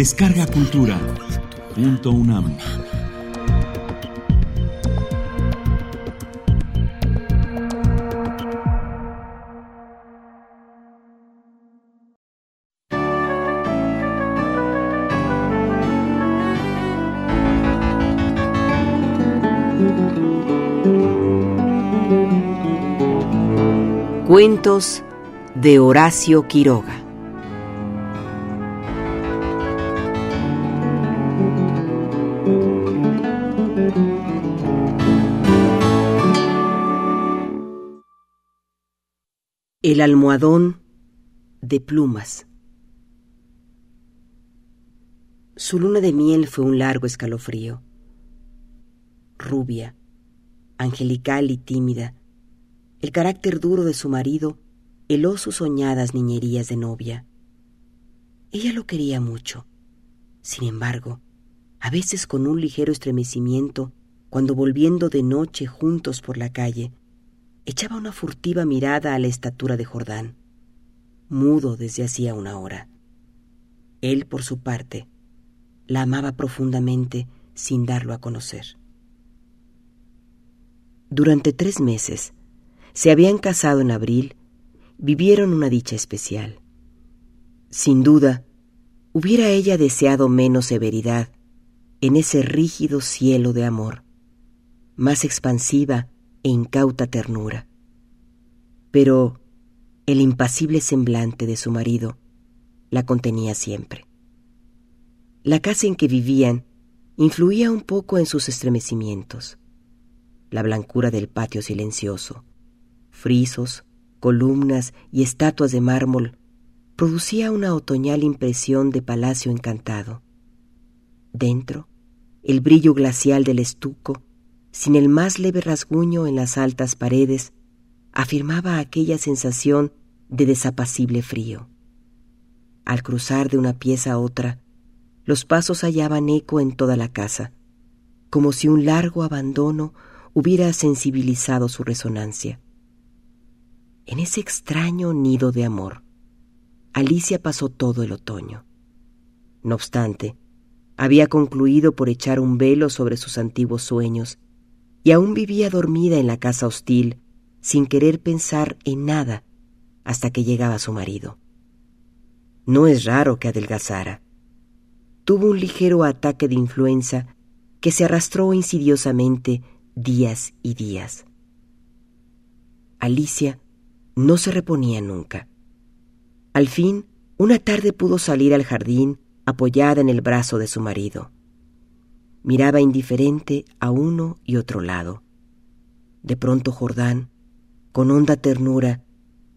Descarga Cultura. Punto UNAM. Cuentos de Horacio Quiroga. El almohadón de plumas. Su luna de miel fue un largo escalofrío. Rubia, angelical y tímida, el carácter duro de su marido heló sus soñadas niñerías de novia. Ella lo quería mucho. Sin embargo, a veces con un ligero estremecimiento, cuando volviendo de noche juntos por la calle, echaba una furtiva mirada a la estatura de Jordán, mudo desde hacía una hora. Él, por su parte, la amaba profundamente sin darlo a conocer. Durante tres meses, se habían casado en abril, vivieron una dicha especial. Sin duda, hubiera ella deseado menos severidad en ese rígido cielo de amor, más expansiva e incauta ternura. Pero el impasible semblante de su marido la contenía siempre. La casa en que vivían influía un poco en sus estremecimientos. La blancura del patio silencioso, frisos, columnas y estatuas de mármol, producía una otoñal impresión de palacio encantado. Dentro, el brillo glacial del estuco, sin el más leve rasguño en las altas paredes, afirmaba aquella sensación de desapacible frío. Al cruzar de una pieza a otra, los pasos hallaban eco en toda la casa, como si un largo abandono hubiera sensibilizado su resonancia. En ese extraño nido de amor, Alicia pasó todo el otoño. No obstante, había concluido por echar un velo sobre sus antiguos sueños y aún vivía dormida en la casa hostil, sin querer pensar en nada hasta que llegaba su marido. No es raro que adelgazara. Tuvo un ligero ataque de influenza que se arrastró insidiosamente días y días. Alicia no se reponía nunca. Al fin, una tarde pudo salir al jardín apoyada en el brazo de su marido. Miraba indiferente a uno y otro lado. De pronto Jordán, con honda ternura,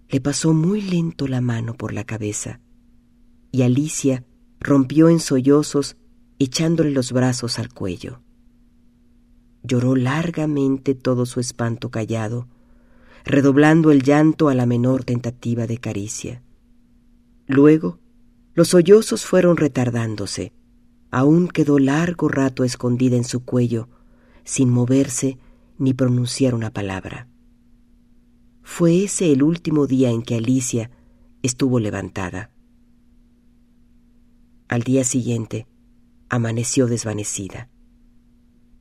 le pasó muy lento la mano por la cabeza, y Alicia rompió en sollozos echándole los brazos al cuello. Lloró largamente todo su espanto callado, redoblando el llanto a la menor tentativa de caricia. Luego, los sollozos fueron retardándose. Aún quedó largo rato escondida en su cuello, sin moverse ni pronunciar una palabra. Fue ese el último día en que Alicia estuvo levantada. Al día siguiente, amaneció desvanecida.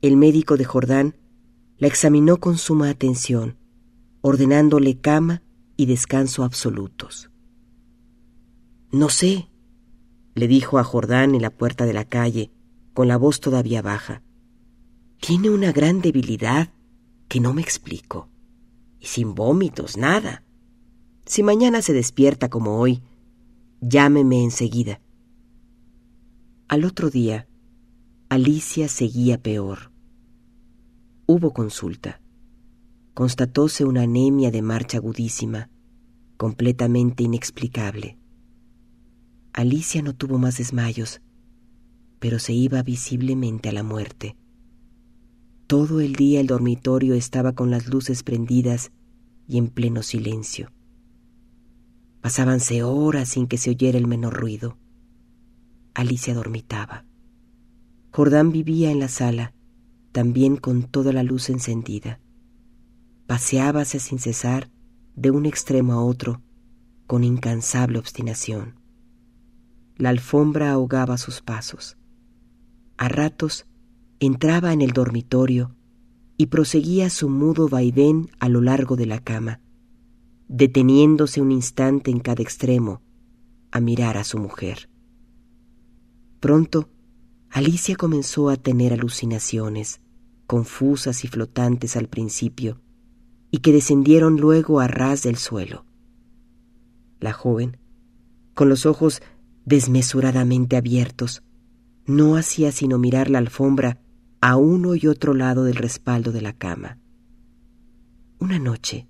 El médico de Jordán la examinó con suma atención ordenándole cama y descanso absolutos. No sé, le dijo a Jordán en la puerta de la calle, con la voz todavía baja. Tiene una gran debilidad que no me explico. Y sin vómitos, nada. Si mañana se despierta como hoy, llámeme enseguida. Al otro día, Alicia seguía peor. Hubo consulta constatóse una anemia de marcha agudísima, completamente inexplicable. Alicia no tuvo más desmayos, pero se iba visiblemente a la muerte. Todo el día el dormitorio estaba con las luces prendidas y en pleno silencio. Pasábanse horas sin que se oyera el menor ruido. Alicia dormitaba. Jordán vivía en la sala, también con toda la luz encendida paseábase sin cesar de un extremo a otro con incansable obstinación. La alfombra ahogaba sus pasos. A ratos entraba en el dormitorio y proseguía su mudo vaivén a lo largo de la cama, deteniéndose un instante en cada extremo a mirar a su mujer. Pronto, Alicia comenzó a tener alucinaciones, confusas y flotantes al principio, y que descendieron luego a ras del suelo. La joven, con los ojos desmesuradamente abiertos, no hacía sino mirar la alfombra a uno y otro lado del respaldo de la cama. Una noche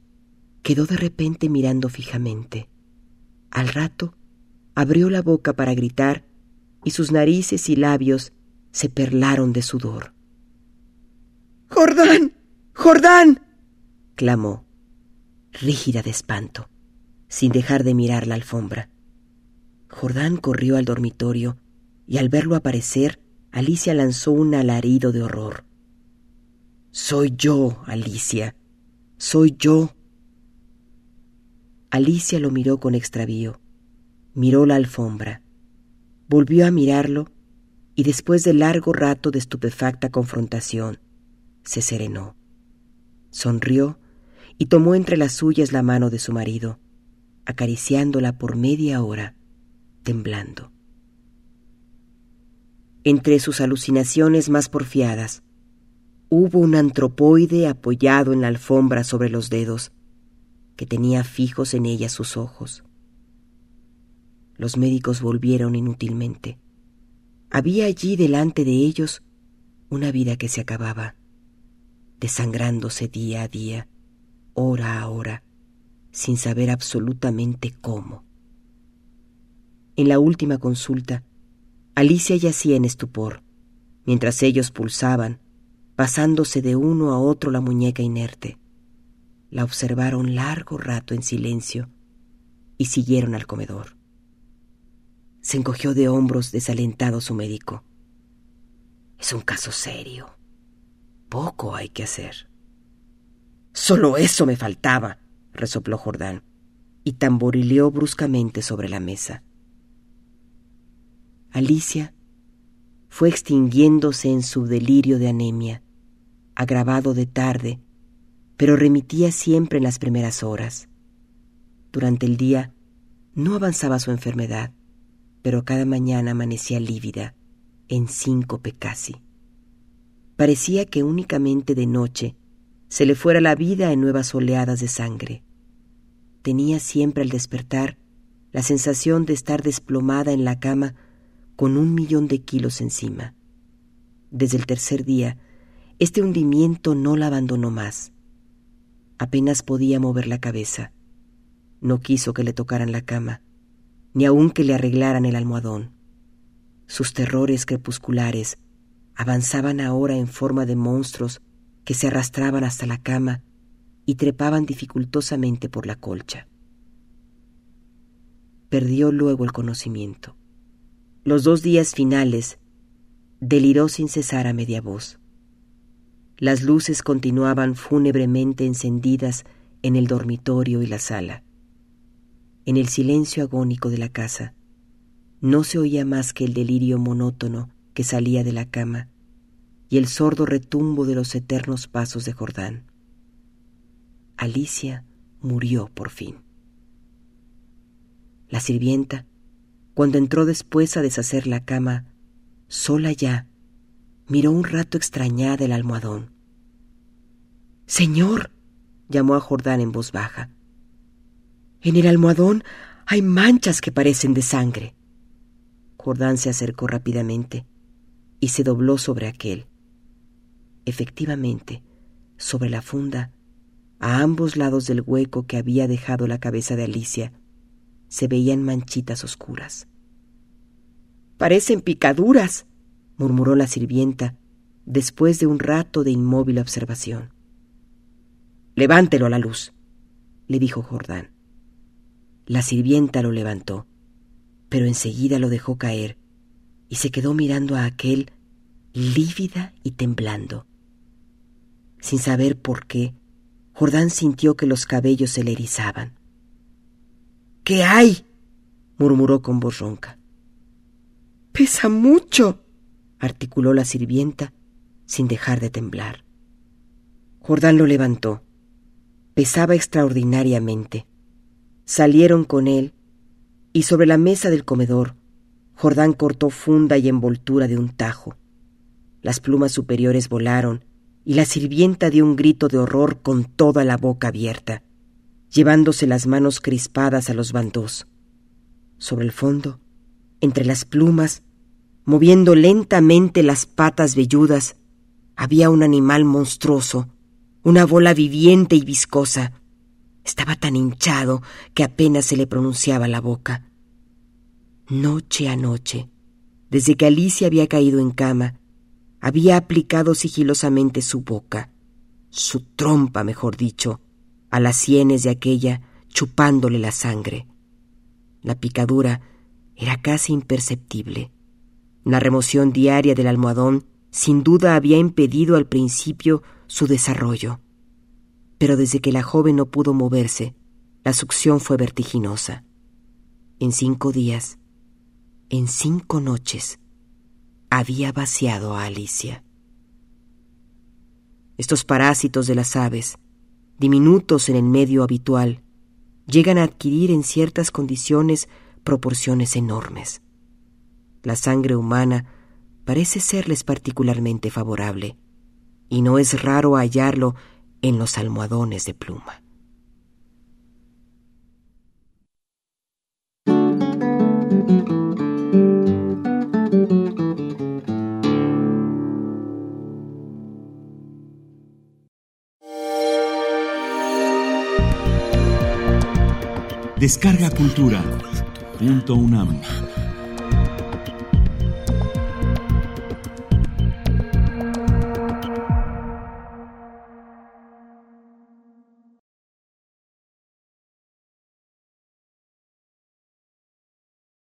quedó de repente mirando fijamente. Al rato abrió la boca para gritar y sus narices y labios se perlaron de sudor. Jordán. Jordán. clamó, rígida de espanto, sin dejar de mirar la alfombra. Jordán corrió al dormitorio y al verlo aparecer, Alicia lanzó un alarido de horror. Soy yo, Alicia. Soy yo. Alicia lo miró con extravío. Miró la alfombra. Volvió a mirarlo y después de largo rato de estupefacta confrontación, se serenó. Sonrió y tomó entre las suyas la mano de su marido, acariciándola por media hora, temblando. Entre sus alucinaciones más porfiadas, hubo un antropoide apoyado en la alfombra sobre los dedos, que tenía fijos en ella sus ojos. Los médicos volvieron inútilmente. Había allí delante de ellos una vida que se acababa, desangrándose día a día, hora a hora, sin saber absolutamente cómo. En la última consulta, Alicia yacía en estupor, mientras ellos pulsaban, pasándose de uno a otro la muñeca inerte. La observaron largo rato en silencio y siguieron al comedor. Se encogió de hombros desalentado su médico. Es un caso serio. Poco hay que hacer. Solo eso me faltaba, resopló Jordán, y tamborileó bruscamente sobre la mesa. Alicia fue extinguiéndose en su delirio de anemia, agravado de tarde pero remitía siempre en las primeras horas. Durante el día no avanzaba su enfermedad, pero cada mañana amanecía lívida, en síncope casi. Parecía que únicamente de noche se le fuera la vida en nuevas oleadas de sangre. Tenía siempre al despertar la sensación de estar desplomada en la cama con un millón de kilos encima. Desde el tercer día, este hundimiento no la abandonó más. Apenas podía mover la cabeza. No quiso que le tocaran la cama, ni aun que le arreglaran el almohadón. Sus terrores crepusculares avanzaban ahora en forma de monstruos que se arrastraban hasta la cama y trepaban dificultosamente por la colcha. Perdió luego el conocimiento. Los dos días finales deliró sin cesar a media voz. Las luces continuaban fúnebremente encendidas en el dormitorio y la sala. En el silencio agónico de la casa, no se oía más que el delirio monótono que salía de la cama y el sordo retumbo de los eternos pasos de Jordán. Alicia murió por fin. La sirvienta, cuando entró después a deshacer la cama, sola ya, miró un rato extrañada el almohadón. Señor, llamó a Jordán en voz baja. En el almohadón hay manchas que parecen de sangre. Jordán se acercó rápidamente y se dobló sobre aquel. Efectivamente, sobre la funda, a ambos lados del hueco que había dejado la cabeza de Alicia, se veían manchitas oscuras. Parecen picaduras, murmuró la sirvienta, después de un rato de inmóvil observación. Levántelo a la luz, le dijo Jordán. La sirvienta lo levantó, pero enseguida lo dejó caer y se quedó mirando a aquel lívida y temblando. Sin saber por qué, Jordán sintió que los cabellos se le erizaban. ¿Qué hay? murmuró con voz ronca. Pesa mucho, articuló la sirvienta sin dejar de temblar. Jordán lo levantó. Pesaba extraordinariamente. Salieron con él y sobre la mesa del comedor, Jordán cortó funda y envoltura de un tajo. Las plumas superiores volaron y la sirvienta dio un grito de horror con toda la boca abierta, llevándose las manos crispadas a los bandos. Sobre el fondo, entre las plumas, moviendo lentamente las patas velludas, había un animal monstruoso, una bola viviente y viscosa, estaba tan hinchado que apenas se le pronunciaba la boca. Noche a noche, desde que Alicia había caído en cama, había aplicado sigilosamente su boca, su trompa, mejor dicho, a las sienes de aquella, chupándole la sangre. La picadura era casi imperceptible. La remoción diaria del almohadón sin duda había impedido al principio su desarrollo pero desde que la joven no pudo moverse, la succión fue vertiginosa. En cinco días, en cinco noches, había vaciado a Alicia. Estos parásitos de las aves, diminutos en el medio habitual, llegan a adquirir en ciertas condiciones proporciones enormes. La sangre humana parece serles particularmente favorable, y no es raro hallarlo en los almohadones de pluma. Descarga Cultura. Punto UNAM.